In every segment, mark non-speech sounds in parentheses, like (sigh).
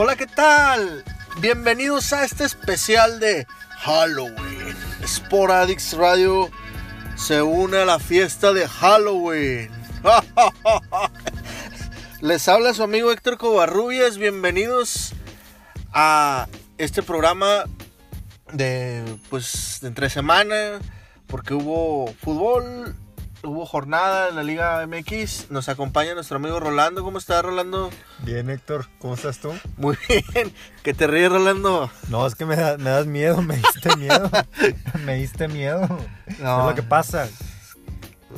Hola, ¿qué tal? Bienvenidos a este especial de Halloween. Sporadix Radio se une a la fiesta de Halloween. (laughs) Les habla su amigo Héctor Covarrubias. Bienvenidos a este programa de pues de entre semana porque hubo fútbol, hubo jornada en la Liga MX. Nos acompaña nuestro amigo Rolando. ¿Cómo está Rolando? Bien, Héctor, ¿cómo estás tú? Muy bien. ¿Que te ríes, Rolando? No, es que me, da- me das miedo, (laughs) me diste miedo. me diste miedo. No. Es lo que pasa.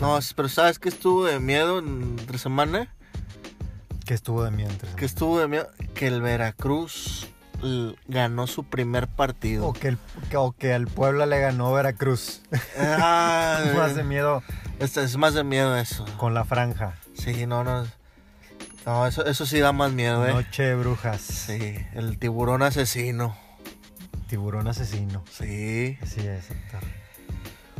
No, pero ¿sabes qué estuvo de miedo entre semana? Que estuvo de miedo entre Que estuvo de miedo que el Veracruz ganó su primer partido. O que, el, que, o que al Puebla le ganó Veracruz. Ah, (laughs) Más de miedo Este es más de miedo eso. con la franja. Sí, no, no. No, eso, eso sí da más miedo, ¿eh? Noche de brujas. Sí, el tiburón asesino. Tiburón asesino. Sí. Así es, Héctor.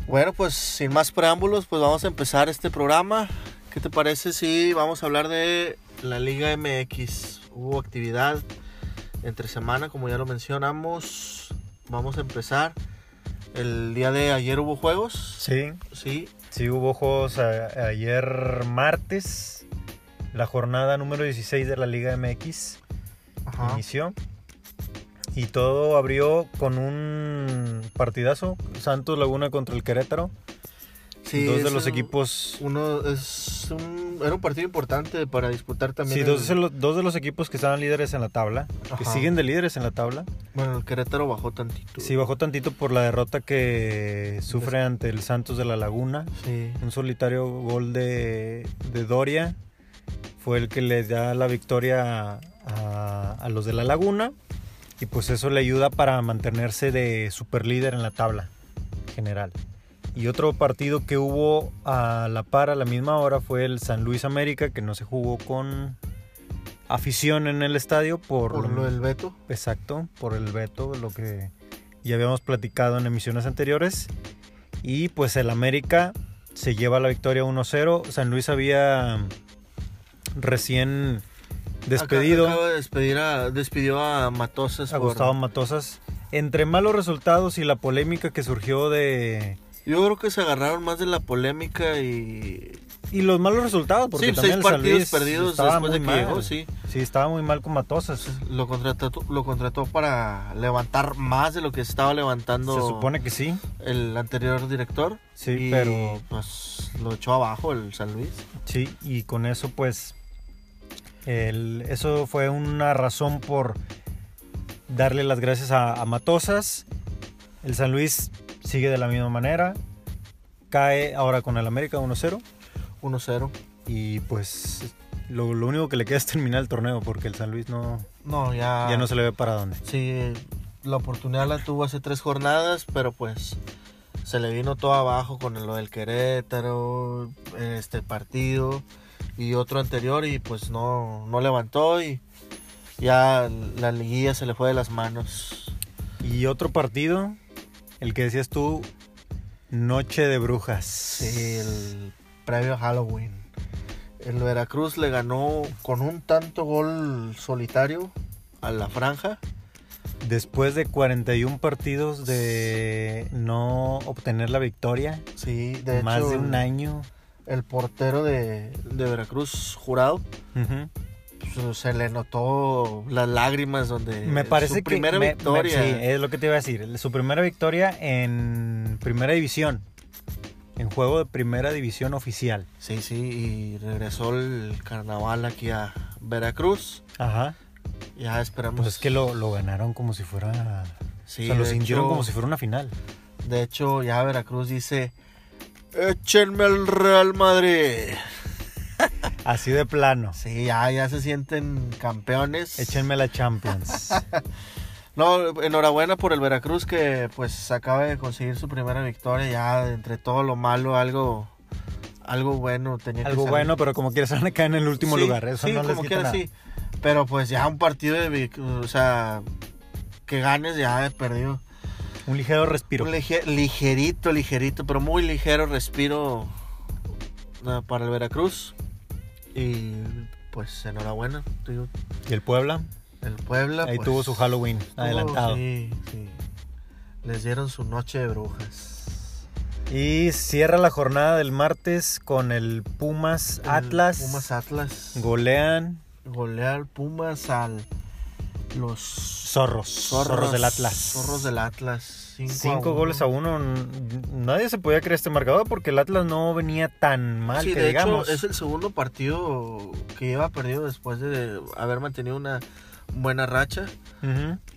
Bueno, pues sin más preámbulos, pues vamos a empezar este programa. ¿Qué te parece si vamos a hablar de la Liga MX? Hubo actividad entre semana, como ya lo mencionamos. Vamos a empezar. El día de ayer hubo juegos. Sí, Sí. sí hubo juegos a- ayer martes. La jornada número 16 de la Liga MX. Ajá. inició. Y todo abrió con un partidazo. Santos Laguna contra el Querétaro. Sí, dos de los un- equipos. Uno es un, era un partido importante para disputar también. Sí, el- dos de, los, dos de los equipos que estaban líderes en la tabla. Que siguen de líderes en la tabla. Bueno, el Querétaro bajó tantito. Sí, bajó tantito por la derrota que sufre ante el Santos de la Laguna. Sí. Un solitario gol de, de Doria fue el que le da la victoria a, a los de la Laguna. Y pues eso le ayuda para mantenerse de super líder en la tabla general. Y otro partido que hubo a la par a la misma hora fue el San Luis América, que no se jugó con afición en el estadio por, Por lo del veto. Exacto, por el veto, lo que ya habíamos platicado en emisiones anteriores. Y pues el América se lleva la victoria 1-0. San Luis había recién despedido Acaba de despedir a, despidió a Matosas. a por- Gustavo Matosas. Entre malos resultados y la polémica que surgió de... Yo creo que se agarraron más de la polémica y. Y los malos resultados, porque sí, también seis el San partidos Luis perdidos después de que mal. llegó, sí. Sí, estaba muy mal con Matosas. Lo contrató, lo contrató para levantar más de lo que estaba levantando Se supone que sí. el anterior director. Sí, y, pero Pues lo echó abajo el San Luis. Sí, y con eso pues el- eso fue una razón por darle las gracias a, a Matosas. El San Luis sigue de la misma manera. Cae ahora con el América 1-0. 1-0. Y pues lo, lo único que le queda es terminar el torneo porque el San Luis no, No, ya. ya no se le ve para dónde. Sí, la oportunidad la tuvo hace tres jornadas, pero pues se le vino todo abajo con lo del Querétaro, este partido y otro anterior y pues no, no levantó y ya la liguilla se le fue de las manos. Y otro partido, el que decías tú, Noche de Brujas. Sí, el previo Halloween. El Veracruz le ganó con un tanto gol solitario a la franja. Después de 41 partidos de no obtener la victoria, Sí, de más hecho, de un año. el portero de, de Veracruz, jurado, se le notó las lágrimas donde Me parece su que primera me- me- victoria. sí, es lo que te iba a decir. Su primera victoria en primera división. En juego de primera división oficial. sí, sí, y regresó el carnaval aquí a Veracruz. Ajá. Ya esperamos. Pues es que lo, lo ganaron como si fuera. Sí, o sea, lo sintieron hecho- como si fuera una final. De hecho, ya Veracruz dice: Échenme el Real Madrid. Así de plano. Sí, ya, ya se sienten campeones. Échenme la Champions. (laughs) No, enhorabuena por el Veracruz que pues acaba de conseguir su primera victoria. Ya entre todo lo malo, algo, algo bueno tenía que Algo bueno, pero como quieras (laughs) van en el último Sí, lugar. Eso sí, no les como quita nada. sí. Pero pues ya un partido de, o sea, que ganes ya de perdido. Un ligero respiro. Un lige- ligerito, ligerito, pero muy ligero respiro eh, para el Veracruz. Y pues enhorabuena. digo. ¿Y el Puebla? El Puebla. Ahí pues, tuvo su Halloween tuvo- adelantado. Sí, sí. Les dieron su noche de brujas. Y cierra la jornada del martes con el Pumas El Atlas. Pumas Atlas. Golean Golear Pumas al. Los Zorros. Zorros, del Atlas. Zorros del Atlas. Cinco, Cinco a goles a uno. Nadie se podía creer este marcador porque el Atlas no venía tan mal Sí, que de digamos. hecho, es el segundo partido que lleva perdido después de haber mantenido una buena racha.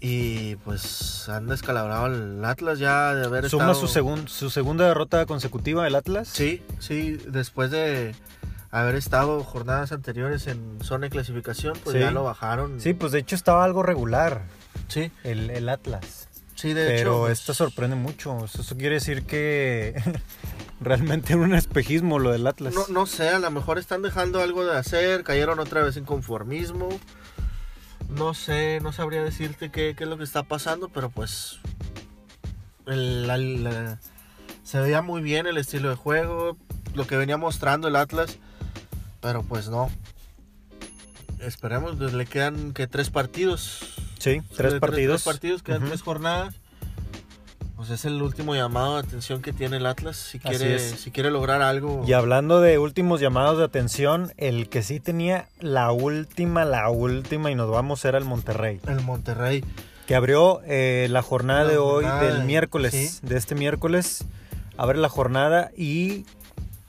Y pues han descalabrado al Atlas ya de haber Suma estado... su, segun- su segunda derrota consecutiva el Atlas. Sí, sí, después de haber estado jornadas anteriores en zona de clasificación, pues Sí. ya lo bajaron. Sí, pues de hecho estaba algo regular sí, el, el Atlas. Sí, de Pero hecho. pues, esto sorprende mucho. Eso, eso quiere decir que (laughs) realmente era un espejismo lo del Atlas. No, no sé, a lo mejor están dejando algo de hacer, cayeron otra vez en conformismo. No sé, no sabría decirte qué, qué es lo que está pasando, pero pues el- la- la- se veía muy bien el estilo de juego, lo que venía mostrando el Atlas, pero pues no. Esperemos, pues, le quedan que tres partidos. Sí, tres partidos. Tres partidos, quedan tres jornadas. Pues es el último llamado de atención que tiene el Atlas si quiere, si quiere lograr algo. Y hablando de últimos llamados de atención, el que sí tenía la última, la última, y nos vamos, era el Monterrey. El Monterrey. Que abrió eh, la jornada La de hoy, jornada del de- miércoles, sí. de este miércoles. Abre la jornada y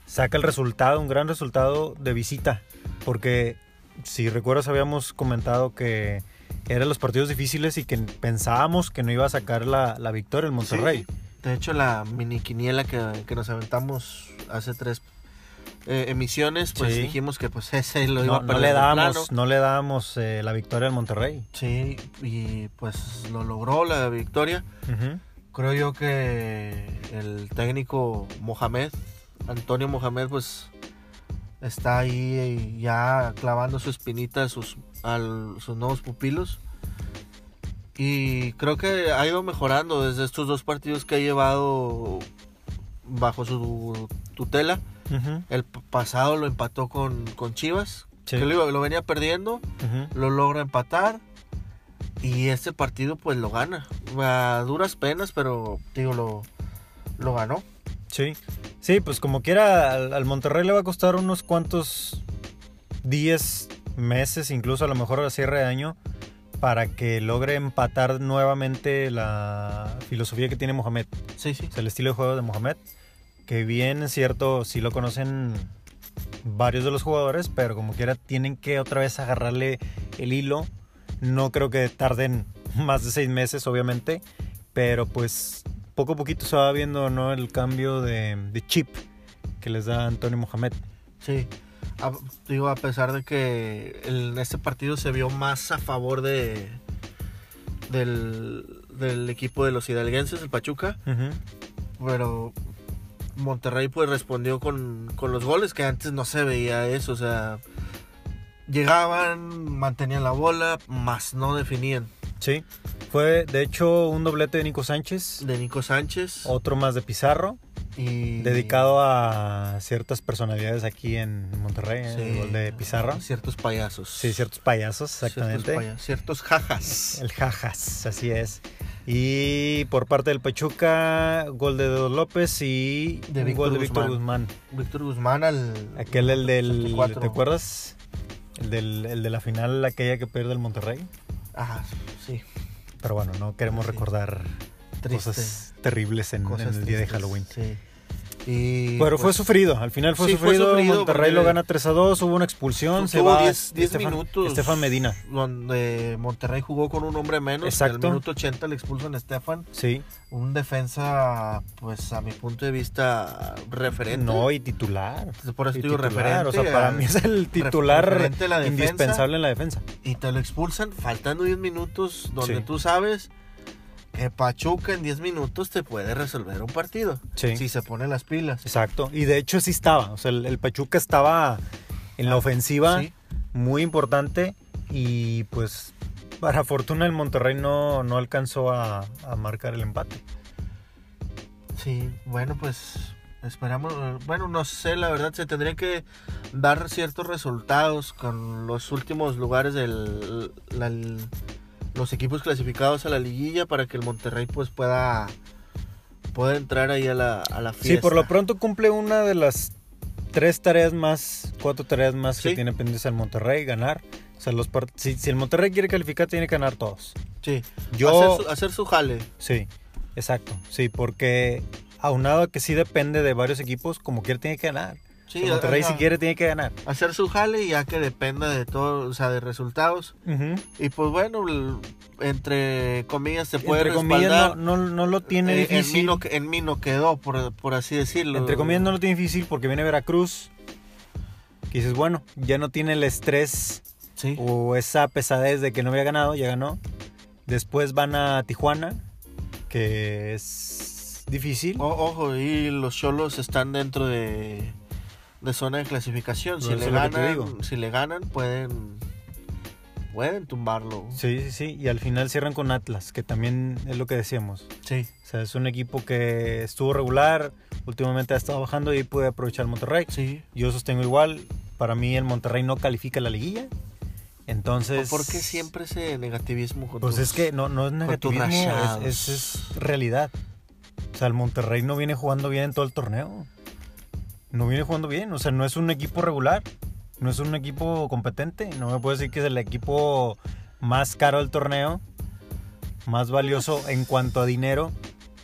saca el resultado, un gran resultado de visita. Porque si recuerdas, habíamos comentado que eran los partidos difíciles y que pensábamos que no iba a sacar la, la victoria el Monterrey. Sí. De hecho, la mini quiniela que, que nos aventamos hace tres eh, emisiones, pues Sí. dijimos que pues (laughs) ese lo iba No, a no perder le de dábamos, no le dábamos eh, la victoria al Monterrey. Sí, y pues lo logró la victoria. Ujú. Creo yo que el técnico Mohamed, Antonio Mohamed, pues está ahí ya clavando su espinita sus, a sus nuevos pupilos. Y creo que ha ido mejorando desde estos dos partidos que ha llevado bajo su tutela. El pasado lo empató con, con Chivas, Sí. que lo, venía perdiendo, lo logra empatar. Y este partido pues lo gana. A duras penas, pero digo, lo, lo ganó. Sí. Sí, pues como quiera, al, al Monterrey le va a costar unos cuantos días, meses, incluso a lo mejor a cierre de año, para que logre empatar nuevamente la filosofía que tiene Mohamed. Sí, sí. O sea, el estilo de juego de Mohamed. Que bien es cierto, sí lo conocen varios de los jugadores, pero como quiera tienen que otra vez agarrarle el hilo. No creo que tarden (laughs) más de seis meses, obviamente, pero pues poco a poquito se va viendo ¿no? el cambio de, de chip que les da Antonio Mohamed. Sí. A- digo, a pesar de que en este partido se vio más a favor de del, del equipo de los hidalguenses, el Pachuca, pero Monterrey pues respondió con, con los goles que antes no se veía eso, o sea, llegaban, mantenían la bola, más no definían. Sí, fue de hecho un doblete de Nico Sánchez, De Nico Sánchez otro más de Pizarro. Y Dedicado a ciertas personalidades aquí en Monterrey, ¿eh? El gol de Pizarro. Ciertos payasos. Sí, ciertos payasos, exactamente. Ciertos, paya- ciertos jajas. El jajas, así es. Y por parte del Pachuca, gol de Dedo López y De un Víctor gol de Víctor Guzmán. Víctor Guzmán al... Aquel, el del. 74. ¿Te acuerdas? El, del, el de la final, aquella que pierde el Monterrey. Ah, sí. Pero bueno, no queremos Sí. recordar Triste. cosas terribles en, en Cosas el día de Halloween. Sí. Y, Pero fue pues, sufrido, al final fue sí, fue sufrido, sufrido Monterrey lo gana 3 a 2, hubo una expulsión, se va 10 10 Estefan- minutos. Estefan Medina. Donde Monterrey jugó con un hombre menos. Exacto. En el minuto 80 le expulsan a Estefan. Sí, Un defensa, pues a mi punto de vista, referente. no, y titular. Por eso digo referente. O sea, para mí es el titular defensa. indispensable en la defensa. Y te lo expulsan faltando 10 minutos, donde Sí. tú sabes que Pachuca en 10 minutos te puede resolver un partido. Sí. Si se pone las pilas. Exacto. Y de hecho sí estaba. O sea, el, el Pachuca estaba en la ofensiva Sí. muy importante. Y pues, para fortuna, el Monterrey no, no alcanzó a, a marcar el empate. Sí, bueno, pues esperamos. eh, Bueno, no sé, la verdad, se tendría que dar ciertos resultados con los últimos lugares del la- los equipos clasificados a la liguilla para que el Monterrey pues pueda, pueda entrar ahí a la, a la fiesta. Sí, por lo pronto cumple una de las tres tareas más, cuatro tareas más que tiene pendientes el Monterrey, ganar. O sea, los si, si el Monterrey quiere calificar, tiene que ganar todos. Sí, Yo, hacer, su, hacer su jale. sí, exacto, sí, porque aunado a que sí depende de varios equipos, como quiera tiene que ganar. Sí, el Monterrey ajá. si quiere tiene que ganar. Hacer su jale y ya que dependa de todo, o sea, de resultados. Ujú. Y pues bueno, entre comillas se puede Entre comillas respaldar. no, no, no lo tiene Eh, en, mí difícil. no, en mí no quedó, por, por así decirlo. Entre comillas no lo tiene difícil porque viene Veracruz. Que dices, bueno, ya no tiene el estrés Sí. o esa pesadez de que no había ganado, ya ganó. Después van a Tijuana, que es difícil. O- ojo, y los cholos están dentro de, de zona de clasificación. Si le, ganan, si le ganan, pueden pueden tumbarlo. Sí, sí, sí. Y al final cierran con Atlas, que también es lo que decíamos. Sí, O sea, es un equipo que estuvo regular, últimamente ha estado bajando y puede aprovechar el Monterrey. sí. Yo sostengo igual, para mí el Monterrey no califica la liguilla. Entonces... ¿Por qué siempre ese negativismo con Pues tus- es que no, no es negativismo, es, es- es realidad. O sea, el Monterrey no viene jugando bien en todo el torneo. No viene jugando bien, o sea, no es un equipo regular, no es un equipo competente. No me puedo decir que es el equipo más caro del torneo, más valioso en cuanto a dinero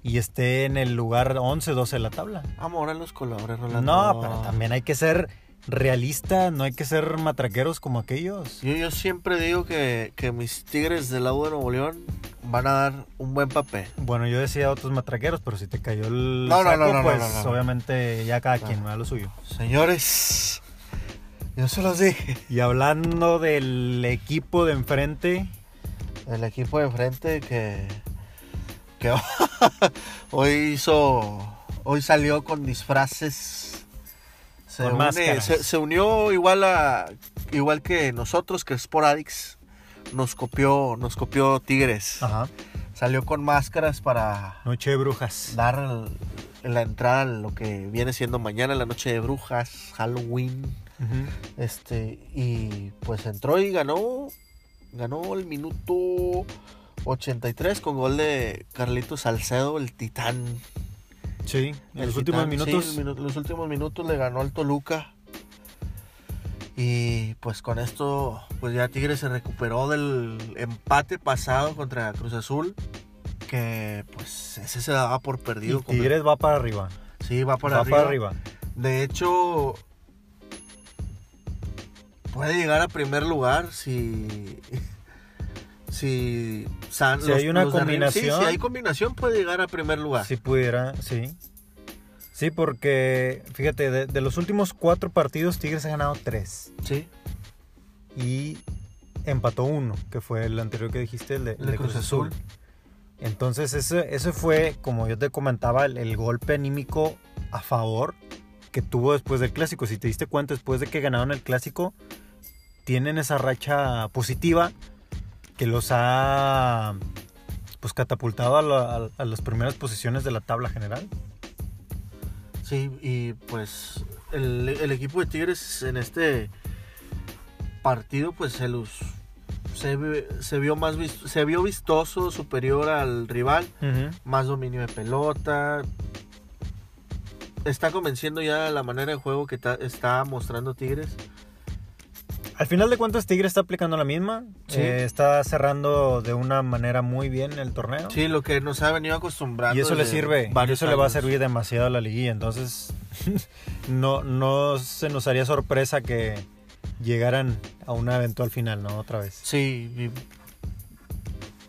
y esté en el lugar 11, 12 de la tabla. Amor a los colores, Rolando. No, pero también hay que ser realista, no hay que ser matraqueros como aquellos. Yo, yo siempre digo que, que mis tigres del lado de Nuevo León van a dar un buen papel. Bueno, yo decía otros matraqueros, pero si te cayó el No, no, saco, no, no, pues obviamente ya cada quien me da lo suyo. Señores, yo se los dije. Y hablando del equipo de enfrente, El equipo de frente que, que (laughs) hoy hizo, hoy salió con disfraces. Se, Con une- máscaras. se, se unió igual a igual que nosotros, que Sporadix, nos copió, nos copió Tigres. ajá, Salió con máscaras para Noche de Brujas. dar el- la entrada a lo que viene siendo mañana, la noche de brujas, Halloween. Este, y pues entró y ganó. Ganó el minuto 83 con gol de Carlitos Salcedo, el titán. Sí, en El los últimos minutos. sí, los últimos minutos le ganó al Toluca. Y pues con esto, pues ya Tigres se recuperó del empate pasado contra Cruz Azul. Que pues ese se daba por perdido. y Tigres va para arriba. Sí, va para va arriba. para arriba. De hecho, puede llegar a primer lugar si. Si, San- Si hay una arriba- combinación. sí, si hay combinación, puede llegar a primer lugar. Si pudiera, sí. Sí, porque fíjate, de, de los últimos cuatro partidos, Tigres ha ganado tres. Sí. y empató uno, que fue el anterior que dijiste, el de, el de de Cruz Cruz Azul. Azul. Entonces ese, ese fue, como yo te comentaba, el, el golpe anímico a favor que tuvo después del clásico. Si te diste cuenta, después de que ganaron el clásico, tienen esa racha positiva que los ha pues catapultado a, la- a- las primeras posiciones de la tabla general. Sí, y pues el, el equipo de Tigres en este partido, pues se los. Se, vio más se vio vistoso, superior al rival, más dominio de pelota. Está convenciendo ya la manera de juego que ta- está mostrando Tigres. Al final de cuentas, Tigre está aplicando la misma. Sí. Eh, está cerrando de una manera muy bien el torneo. Sí, lo que nos ha venido acostumbrando. Y eso le sirve, y eso le va a servir demasiado a la liguilla. Entonces, (laughs) no, no se nos haría sorpresa que llegaran a una eventual final, ¿no? Otra vez. Sí, y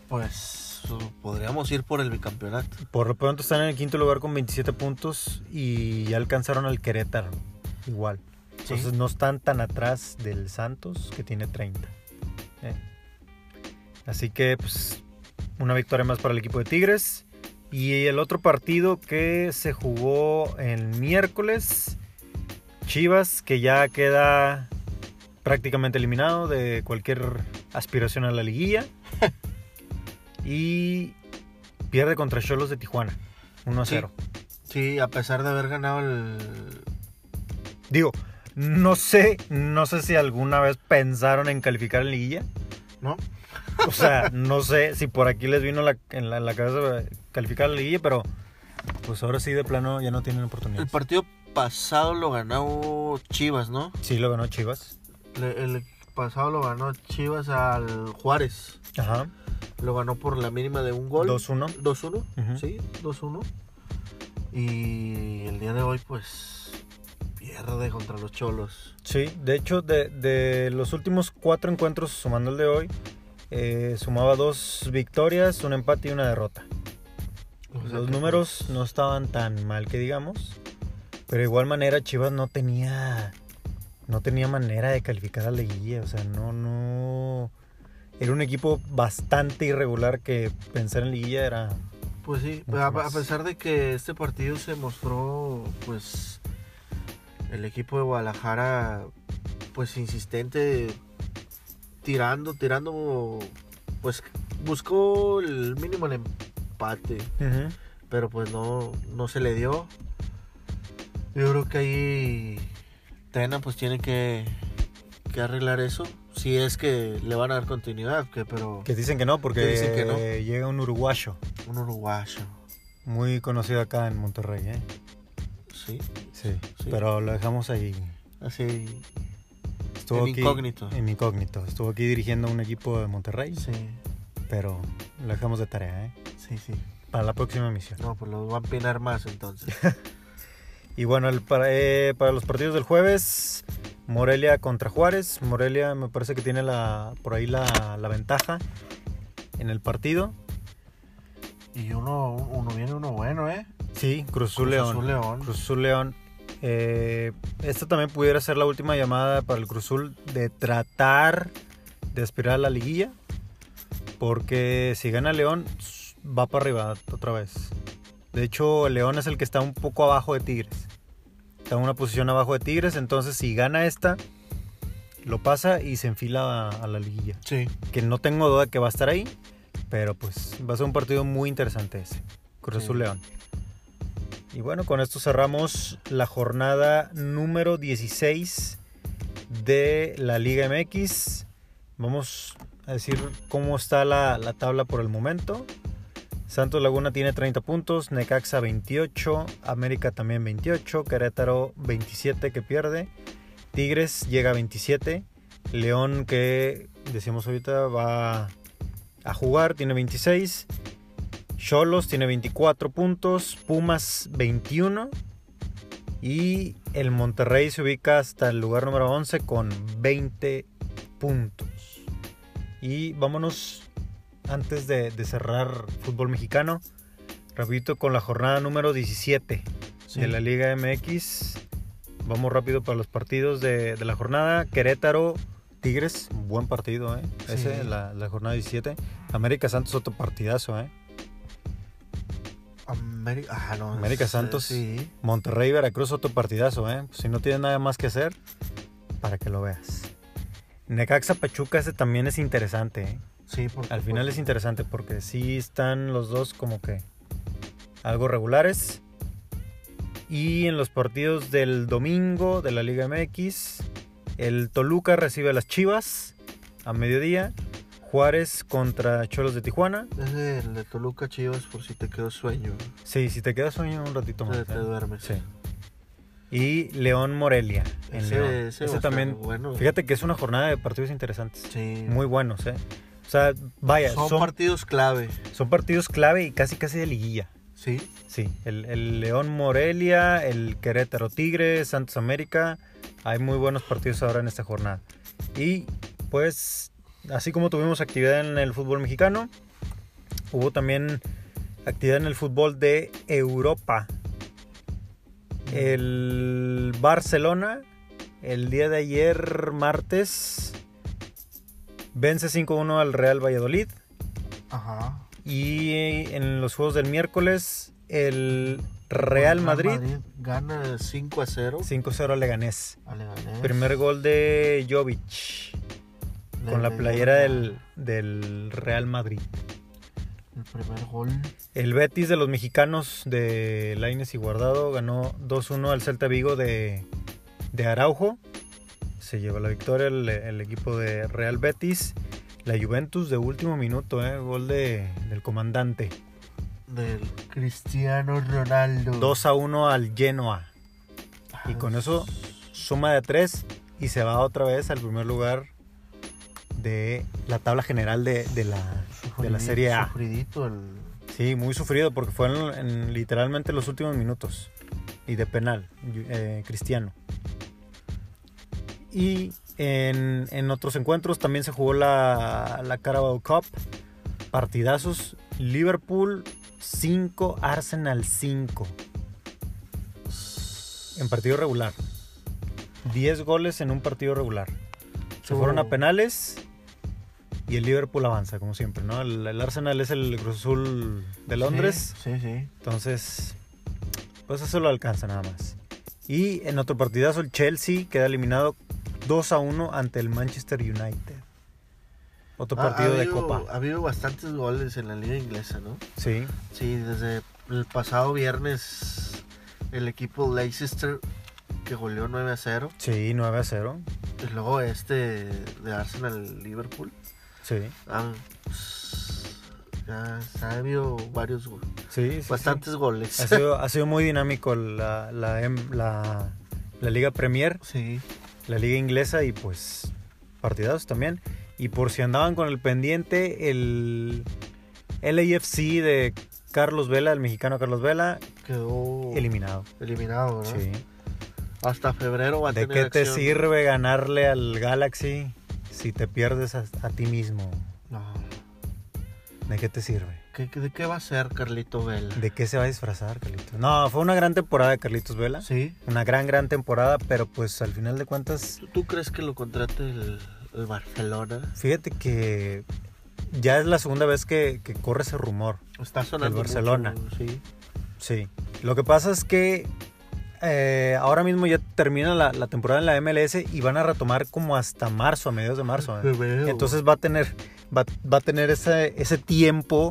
pues podríamos ir por el bicampeonato. Por lo pronto están en el quinto lugar con 27 puntos y ya alcanzaron al Querétaro. Igual. Sí. Entonces no están tan atrás del Santos, que tiene 30. ¿eh? Así que, pues, una victoria más para el equipo de Tigres. Y el otro partido que se jugó el miércoles, Chivas, que ya queda prácticamente eliminado de cualquier aspiración a la liguilla. (laughs) y pierde contra Cholos de Tijuana, 1 a Sí. 0. Sí, a pesar de haber ganado el... Digo, no sé, no sé si alguna vez pensaron en calificar en liguilla. ¿no? O sea, no sé si por aquí les vino la, en, la, en la cabeza calificar la liguilla, pero pues ahora sí de plano ya no tienen oportunidad. El partido pasado lo ganó Chivas, ¿no? Sí, lo ganó Chivas. Le- el pasado lo ganó Chivas al Juárez. Ajá. Lo ganó por la mínima de un gol. 2-1. 2-1, Ujú. sí, 2-1. Y el día de hoy, pues, pierde contra los Cholos. Sí, de hecho, de, de los últimos cuatro encuentros, sumando el de hoy, eh, sumaba dos victorias, un empate y una derrota. O sea Los números no estaban tan mal que digamos, pero de igual manera Chivas no tenía no tenía manera de calificar a la liguilla, o sea, no no era un equipo bastante irregular que pensar en liguilla era Pues sí, a, a pesar de que este partido se mostró, pues, el equipo de Guadalajara, pues, insistente, tirando, tirando, pues, buscó el mínimo el empate. pero pues no, no se le dio. Yo creo que ahí Tena pues tiene que, que arreglar eso. Si es que le van a dar continuidad, que, pero que dicen que no porque Que dicen que no. llega un uruguayo un uruguayo, muy conocido acá en Monterrey, ¿eh? Sí, Sí, Sí. pero lo dejamos ahí. así Estuvo En aquí incógnito. En incógnito. Estuvo aquí dirigiendo un equipo de Monterrey, sí, pero lo dejamos de tarea, ¿eh? sí, sí. Para la próxima misión. No, pues los va a empinar más entonces. (laughs) Y bueno, el, para, eh, para los partidos del jueves, Morelia contra Juárez. Morelia me parece que tiene la, por ahí la, la ventaja en el partido. y uno, uno viene uno bueno, ¿eh? Sí, Cruz Azul Cruz León. Azul León. Cruz Azul León. Eh, esta también pudiera ser la última llamada para el Cruz Azul de tratar de aspirar a la liguilla. Porque si gana León, va para arriba otra vez. De hecho, León es el que está un poco abajo de Tigres. Está en una posición abajo de Tigres. Entonces, si gana esta, lo pasa y se enfila a, a la liguilla. Sí, Que no tengo duda que va a estar ahí. Pero pues va a ser un partido muy interesante ese. Cruz Sí. Azul León. Y bueno, con esto cerramos la jornada número 16 de la Liga MX. Vamos a decir cómo está la, la tabla por el momento. Santos Laguna tiene 30 puntos, Necaxa 28, América también 28, Querétaro 27 que pierde, Tigres llega a 27, León que decíamos ahorita va a jugar, tiene 26, Cholos tiene 24 puntos, Pumas 21 y el Monterrey se ubica hasta el lugar número 11 con 20 puntos. Y vámonos antes de, de cerrar fútbol mexicano, rapidito con la jornada número 17 sí. de la Liga MX. Vamos rápido para los partidos de, de la jornada. Querétaro, Tigres, buen partido, ¿eh? Sí. Ese, la, la jornada 17. América Santos, otro partidazo, ¿eh? América, ah, no, América es- Santos. Sí, Monterrey, Veracruz, otro partidazo, ¿eh? Si no tienes nada más que hacer, para que lo veas. Necaxa Pachuca, ese también es interesante, ¿eh? sí, porque Al final es interesante porque sí están los dos como que algo regulares. Y en los partidos del domingo de la Liga MX, el Toluca recibe a las Chivas a mediodía. Juárez contra Cholos de Tijuana. Es el de Toluca Chivas por si te quedó sueño. Sí, si te quedas sueño un ratito más. Te, te duermes. Sí. Y León Morelia. En Ese, León. ese Ese también. bueno. Fíjate que es una jornada de partidos interesantes. Sí. Muy buenos, ¿eh? O sea, vaya, son, son, partidos clave. son partidos clave y casi casi de liguilla. Sí. Sí, el, el León Morelia, el Querétaro Tigre, Santos América. Hay muy buenos partidos ahora en esta jornada. Y pues, así como tuvimos actividad en el fútbol mexicano, hubo también actividad en el fútbol de Europa. El Barcelona, el día de ayer, martes, vence 5-1 al Real Valladolid. Ajá. Y en los juegos del miércoles, el Real Madrid gana 5 a 0. 5-0 al Leganés. a Leganés. Primer gol de Jovic con la playera del, del Real Madrid. El primer gol. El Betis de los mexicanos de Laines y Guardado ganó 2-1 al Celta Vigo de, de Araujo. Se lleva la victoria el, el equipo de Real Betis. La Juventus de último minuto, ¿eh? Gol de, del comandante. Del Cristiano Ronaldo. 2 a 1 al Genoa. Y con eso suma de 3 y se va otra vez al primer lugar de la tabla general de, de la, de la Serie A. Sufridito el... Sí, muy sufrido porque en literalmente los últimos minutos. Y de penal, eh, Cristiano. Y en, en otros encuentros también se jugó la, la Carabao Cup. Partidazos. Liverpool 5, Arsenal 5. En partido regular. 10 goles en un partido regular. Se fueron a penales y el Liverpool avanza, como siempre, ¿no? El, el Arsenal es el Cruz Azul de Londres. Sí, sí. sí. Entonces, pues eso lo alcanza nada más. Y en otro partidazo, el Chelsea queda eliminado 2 a 1 ante el Manchester United. Otro partido ha de Copa. Ha habido bastantes goles en la liga inglesa, ¿no? Sí, Sí, desde el pasado viernes el equipo Leicester que goleó 9 a 0. sí, 9 a 0. Y luego este de Arsenal Liverpool. Sí, Han, pues, ya ha habido varios go- sí, sí, sí. bastantes goles. Ha sido, (laughs) ha sido muy dinámico la, la, em- la- la Liga Premier, Sí. la Liga Inglesa y pues partidazos también. Y por si andaban con el pendiente, el LAFC de Carlos Vela, el mexicano Carlos Vela, Quedó eliminado. eliminado, ¿no? Sí. Hasta febrero va a ¿De tener qué te acción. sirve ganarle al Galaxy si te pierdes a, a ti mismo? No. ¿De qué te sirve? ¿Qué, ¿De qué va a ser Carlito Vela? ¿De qué se va a disfrazar, Carlitos? No, fue una gran temporada de Carlitos Vela. Sí. Una gran, gran temporada, pero pues al final de cuentas, ¿Tú, tú crees que lo contrate el, el Barcelona? fíjate que ya es la segunda vez que, que corre ese rumor. Está sonando El Barcelona. mucho, sí. Sí. Lo que pasa es que eh, ahora mismo ya termina la, la temporada en la MLS y van a retomar como hasta marzo, a mediados de marzo. ¿eh? Entonces va a tener, va, va a tener ese, ese tiempo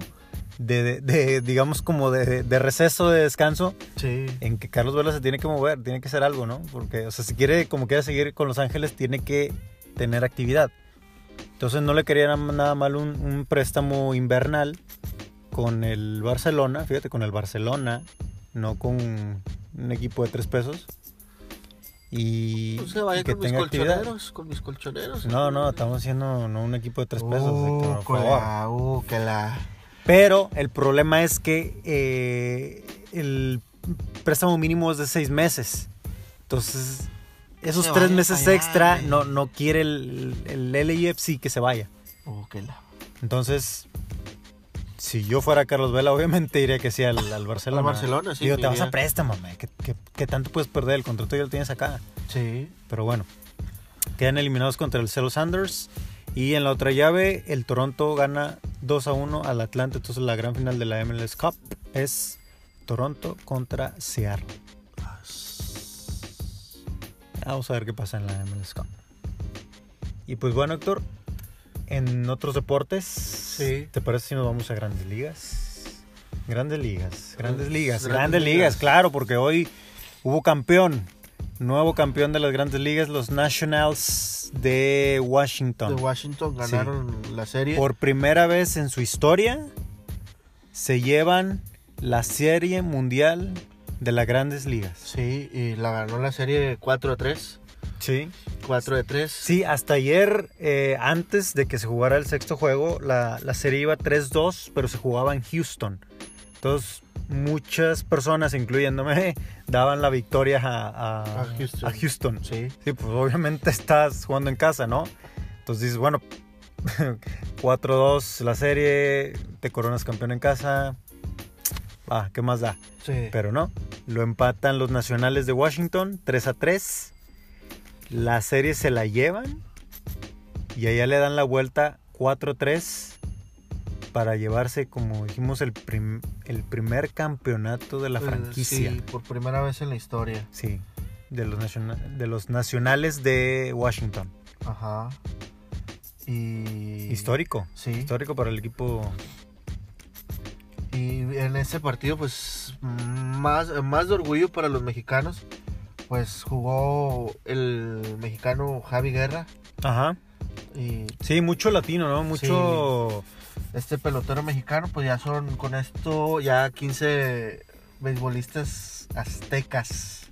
de, de- de, digamos, como de, de receso, de descanso, Sí. en que Carlos Vela se tiene que mover, tiene que hacer algo, ¿no? Porque, o sea, si quiere, como quiera seguir con Los Ángeles, tiene que tener actividad. Entonces no le quería nada mal un, un préstamo invernal con el Barcelona, fíjate, con el Barcelona, no con un equipo de tres pesos. Y, No se vaya y que con mis tenga actividad. colchoneros, con mis colchoneros. No, no, estamos haciendo no un equipo de tres pesos, Héctor, por Uh, que favor. la, uh, que la. Pero el problema es que eh, el préstamo mínimo es de seis meses. Entonces, esos Se tres vaya meses allá, extra no, no quiere el, el LAFC que se vaya. Uh, que la. Entonces, si yo fuera Carlos Vela, obviamente iría que sí al, al Barcelona. Al Barcelona, sí, Digo, te vas a préstamo. ¿Qué, qué, qué tanto puedes perder? El contrato ya lo tienes acá. Sí. Pero bueno, quedan eliminados contra el Celo Sanders. Y en la otra llave, el Toronto gana 2 a 1 al Atlanta. Entonces la gran final de la MLS Cup es Toronto contra Seattle. Vamos a ver qué pasa en la MLS Cup. Y pues bueno, Héctor, en otros deportes, Sí. ¿te parece si nos vamos a grandes ligas? Grandes ligas, grandes ligas, ligas. grandes ligas, claro, porque hoy hubo campeón, nuevo campeón de las grandes ligas, los Nationals de Washington. De Washington ganaron la serie. Por primera vez en su historia se llevan la serie mundial de las grandes ligas. Sí, y la ganó la serie 4 a 3. Sí. 4 de 3. Sí, hasta ayer, eh, antes de que se jugara el sexto juego, la, la serie iba 3-2, pero se jugaba en Houston. Entonces, muchas personas, incluyéndome, (laughs) daban la victoria a, a- A Houston. a Houston. Sí. Sí, pues obviamente (laughs) estás jugando en casa, ¿no? Entonces dices, bueno, (laughs) 4-2 la serie, te coronas campeón en casa. Ah, ¿qué más da? Sí. Pero no, lo empatan los nacionales de Washington 3 a 3. La serie se la llevan y allá le dan la vuelta 4 a 3 para llevarse, como dijimos, el, prim- el primer campeonato de la Eh, franquicia. Sí, por primera vez en la historia. Sí, de los, naciona- de los nacionales de Washington. Ajá. Y. Histórico. Sí. Histórico para el equipo. Y en ese partido, pues, más, más de orgullo para los mexicanos. Pues jugó el mexicano Javi Guerra. Ajá. Y Sí, mucho latino, ¿no? Mucho... este pelotero mexicano, pues ya son con esto ya 15 beisbolistas aztecas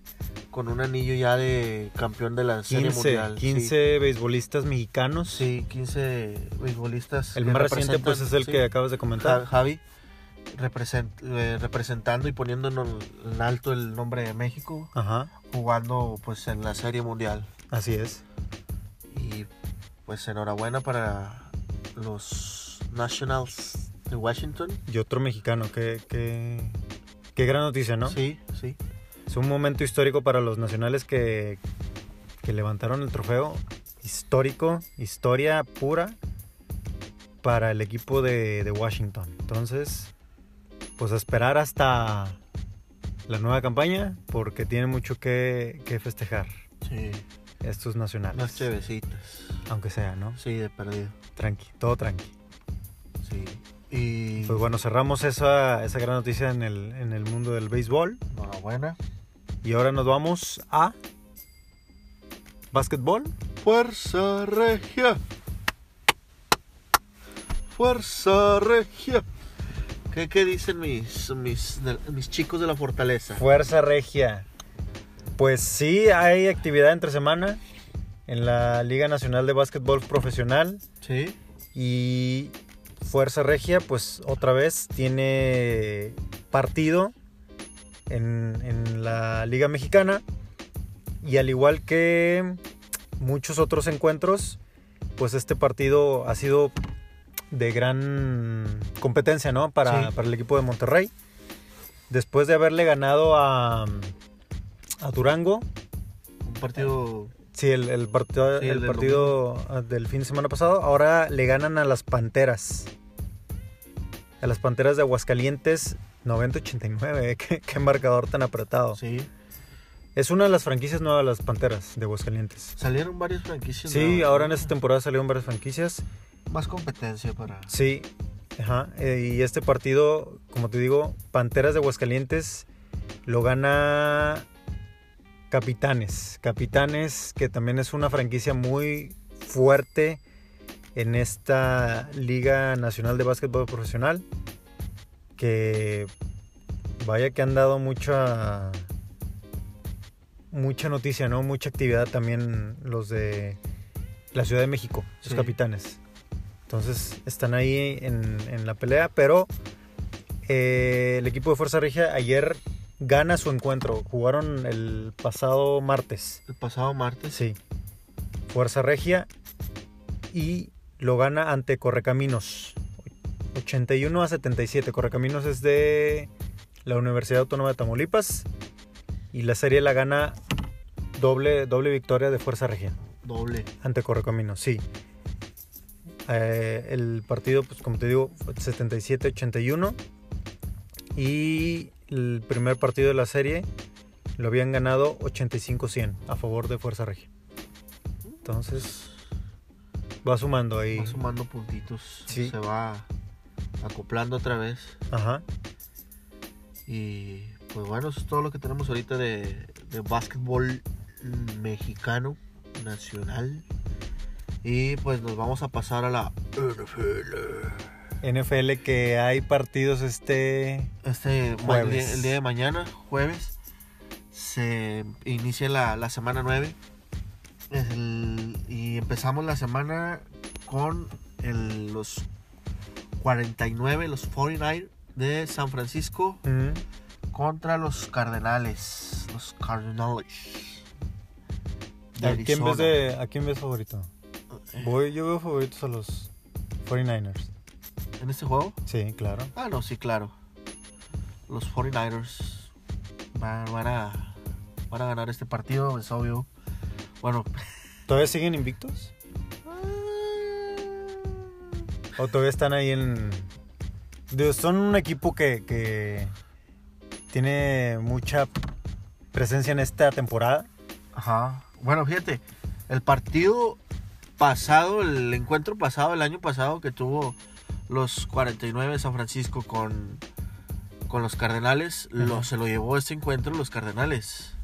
con un anillo ya de campeón de la Serie 15, Mundial. 15 beisbolistas mexicanos. Sí, sí 15 beisbolistas. El más reciente pues es el sí. que acabas de comentar. Javi represent- eh, representando y poniendo en, en alto el nombre de México, Ajá, jugando pues en la Serie Mundial. así es. Y pues enhorabuena para los Nationals de Washington. Y otro mexicano, qué, qué, qué gran noticia, ¿no? Sí, sí. Es un momento histórico para los nacionales que, que levantaron el trofeo. Histórico, historia pura para el equipo de, de Washington. Entonces, pues esperar hasta la nueva campaña porque tiene mucho que, que festejar Sí. estos nacionales. Unas chevecitas. Aunque sea, ¿no? Sí, de perdido. Tranqui, todo tranqui. Sí. Y Pues bueno, cerramos esa, esa gran noticia en el, en el mundo del béisbol. enhorabuena. Y ahora nos vamos a básquetbol. Fuerza Regia. Fuerza Regia. ¿Qué, qué dicen mis, mis, de- mis chicos de la fortaleza? Fuerza Regia. Pues sí, hay actividad entre semana en la Liga Nacional de Básquetbol Profesional Sí. y Fuerza Regia pues otra vez tiene partido en, en la Liga Mexicana y al igual que muchos otros encuentros pues este partido ha sido de gran competencia ¿no? para, Sí. para el equipo de Monterrey después de haberle ganado a, a Durango Un partido. Sí, el, el partido, Sí, el el del partido ah, del fin de semana pasado. Ahora le ganan a las Panteras. A las Panteras de Aguascalientes 90-89. (laughs) ¿Qué, qué marcador tan apretado. Sí. Es una de las franquicias nuevas de las Panteras de Aguascalientes. Salieron varias franquicias. Sí, nuevas, ahora en esta temporada salieron varias franquicias. Más competencia para. Sí, ajá. eh, y este partido, como te digo, Panteras de Aguascalientes lo gana Capitanes. Capitanes, que también es una franquicia muy fuerte en esta Liga Nacional de Básquetbol Profesional. Que vaya que han dado mucha mucha noticia, ¿no? Mucha actividad también los de la Ciudad de México, Sí. capitanes. Entonces están ahí en, en la pelea, pero eh, el equipo de Fuerza Regia ayer gana su encuentro. Jugaron el pasado martes. El pasado martes. Sí. Fuerza Regia y lo gana ante Correcaminos. 81 a 77. Correcaminos es de la Universidad Autónoma de Tamaulipas y la serie la gana doble, doble victoria de Fuerza Regia Doble. ante Correcaminos, sí. Eh, el partido, pues como te digo, fue 77-81 y el primer partido de la serie lo habían ganado 85-100 a favor de Fuerza Regia. Entonces, va sumando ahí. Va sumando puntitos. Sí. Se va acoplando otra vez. Ajá. Y pues bueno, eso es todo lo que tenemos ahorita de, de básquetbol mexicano nacional. Y pues nos vamos a pasar a la NFL. NFL que hay partidos este... Este Jueves. el día, el día de mañana, jueves, se inicia la, la semana 9. Es el- y empezamos la semana con el- los 49, los 49 de San Francisco mm, contra los Cardenales. Los Cardenales. de ¿A quién, ves de, ¿A quién ves favorito? Eh, Voy, yo veo favoritos a los 49ers. ¿En este juego? Sí, claro. Ah, no, sí, claro. Los 49ers van, van a, van a ganar este partido, es obvio. Bueno, (laughs) ¿Todavía siguen invictos? ¿O todavía están ahí en...? Son un equipo que, que tiene mucha presencia en esta temporada. ajá. Bueno, fíjate, el partido pasado, el encuentro pasado, el año pasado que tuvo los 49 de San Francisco con, con los Cardenales, lo, se lo llevó este encuentro los Cardenales.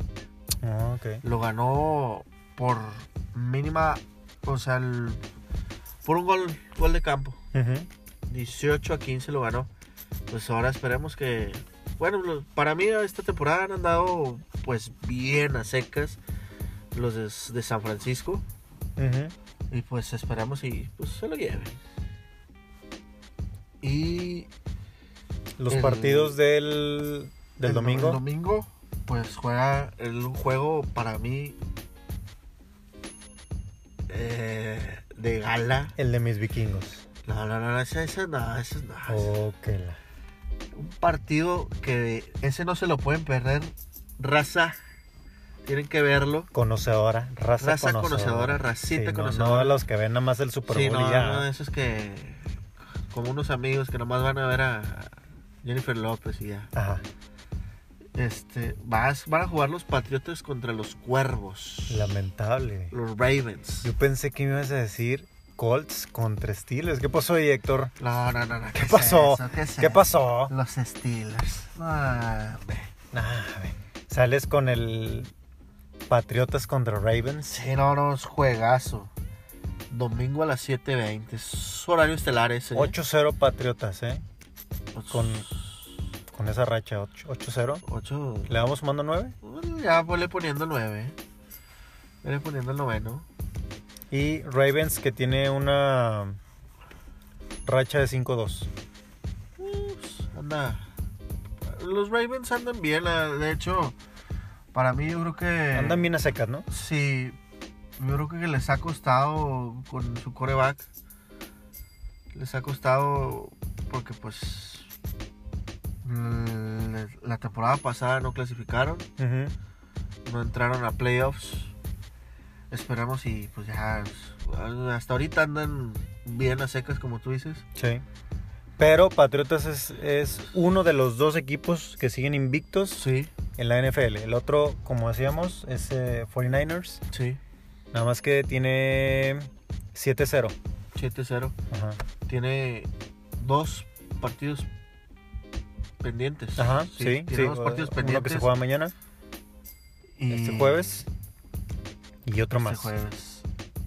Ah, ok. Lo ganó por mínima, o sea, el- Por un gol, gol de campo. Ujú. 18 a 15 lo ganó. Pues ahora esperemos que. Bueno, para mí esta temporada han andado pues bien a secas los de, de San Francisco. Y pues esperamos y pues se lo lleven. Y Los El- partidos del, del el- domingo. El domingo pues juega el un juego para mí eh, de gala. El de mis vikingos. No, no, no, ese, ese no, ese no. Oh, que la- un partido que ese no se lo pueden perder. Raza, tienen que verlo. Conocedora, raza, Raza conocedora. conocedora, racita Sí, no- conocedora. No, los que ven nada más el Super Sí, Bowl no, y ya. no, de esos que como unos amigos que nomás van a ver a Jennifer López y ya. Ajá, Este, vas, van a jugar los Patriotas contra los Cuervos. lamentable. Los Ravens. Yo pensé que me ibas a decir Colts contra Steelers. ¿Qué pasó ahí, Héctor? No, no, no, no. ¿Qué es pasó? ¿Qué, es ¿Qué pasó? Los Steelers. Hombre. Nah. Sales con el Patriotas contra Ravens. Sí, no, no, es juegazo. Domingo a las 7.20. Es horario estelar ese. 8-0 Patriotas, ¿eh? Pues, Con, con esa racha, 8 8-0. 8. ¿Le vamos sumando 9? Ya ponle poniendo 9. Vele poniendo el noveno. Y Ravens que tiene una racha de 5-2. Pues, anda. Los Ravens andan bien. De hecho, para mí yo creo que. Andan bien a secas, ¿no? Sí. Yo creo que les ha costado con su coreback. Les ha costado porque pues la temporada pasada no clasificaron, no entraron a playoffs. Esperamos y pues ya hasta ahorita andan bien a secas como tú dices. Sí. Pero Patriotas es, es uno de los dos equipos que siguen invictos Sí, en la NFL. El otro, como decíamos, es eh, 49ers. sí. Nada más que tiene 7-0. 7-0. Ajá. Tiene dos partidos pendientes. Ajá, sí, sí. tiene dos partidos Uno pendientes. que se juega mañana, y- este jueves, y otro este más. jueves.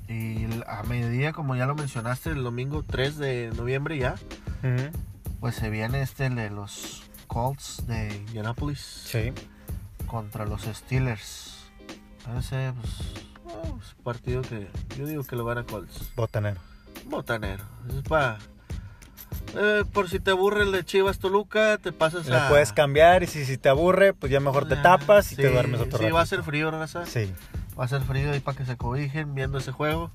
Y a mediodía, como ya lo mencionaste, el domingo 3 de noviembre ya, pues se viene este de los Colts de Indianapolis Sí. contra los Steelers. Ese pues, oh, es un partido que yo digo que lo van a Colts. Botanero. Botanero. Es para... por si te aburre el de Chivas Toluca, te pasas Le a... puedes cambiar y si, si te aburre, pues ya mejor te Ah, tapas y sí, te duermes otro Sí, rato. va a ser frío, raza. Sí. Va a ser frío ahí para que se cobijen viendo ese juego.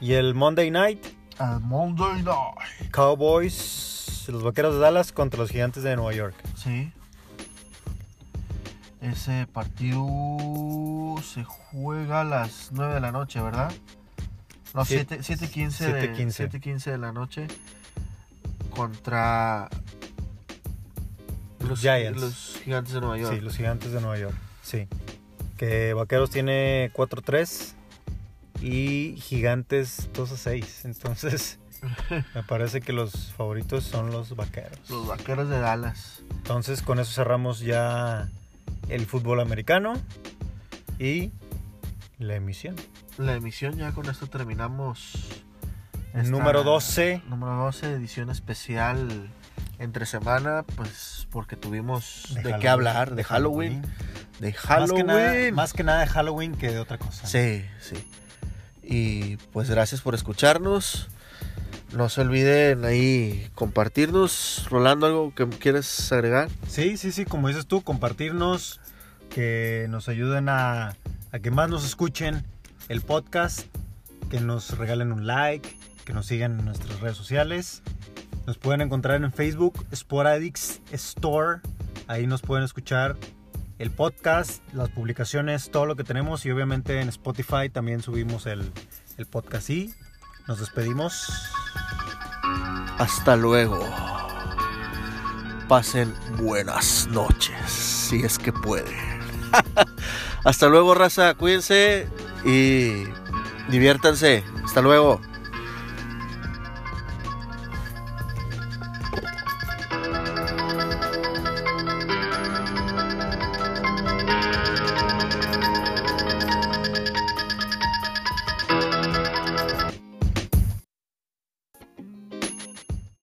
Y el Monday Night, Al Monday Night. Cowboys, los Vaqueros de Dallas contra los Gigantes de Nueva York. Sí. Ese partido se juega a las 9 de la noche, ¿verdad? No, Siete- 7.15 de, 7:15. 7:15 de la noche. Contra los Giants. los gigantes de Nueva York. Sí, los Gigantes de Nueva York. Sí. Que Vaqueros tiene 4-3 y Gigantes 2-6. Entonces, (laughs) me parece que los favoritos son los Vaqueros. Los vaqueros de Dallas. Entonces, con eso cerramos ya el fútbol americano y la emisión. La emisión, ya con esto terminamos. Número 12. Número 12, edición especial entre semana, pues porque tuvimos de, qué hablar, de Halloween. De Más que, Halloween. nada, más que nada de Halloween que de otra cosa. Sí, sí. Y pues gracias por escucharnos. No se olviden ahí compartirnos. Rolando, ¿algo que quieres agregar? Sí, sí, sí, como dices tú, compartirnos, que nos ayuden a, a que más nos escuchen el podcast, que nos regalen un like, que nos sigan en nuestras redes sociales. Nos pueden encontrar en Facebook, Sporadix Store. Ahí nos pueden escuchar el podcast, las publicaciones, todo lo que tenemos. Y obviamente en Spotify también subimos el, el podcast. Y nos despedimos. Hasta luego. Pasen buenas noches, si es que pueden. (laughs) Hasta luego, raza. Cuídense y diviértanse. Hasta luego.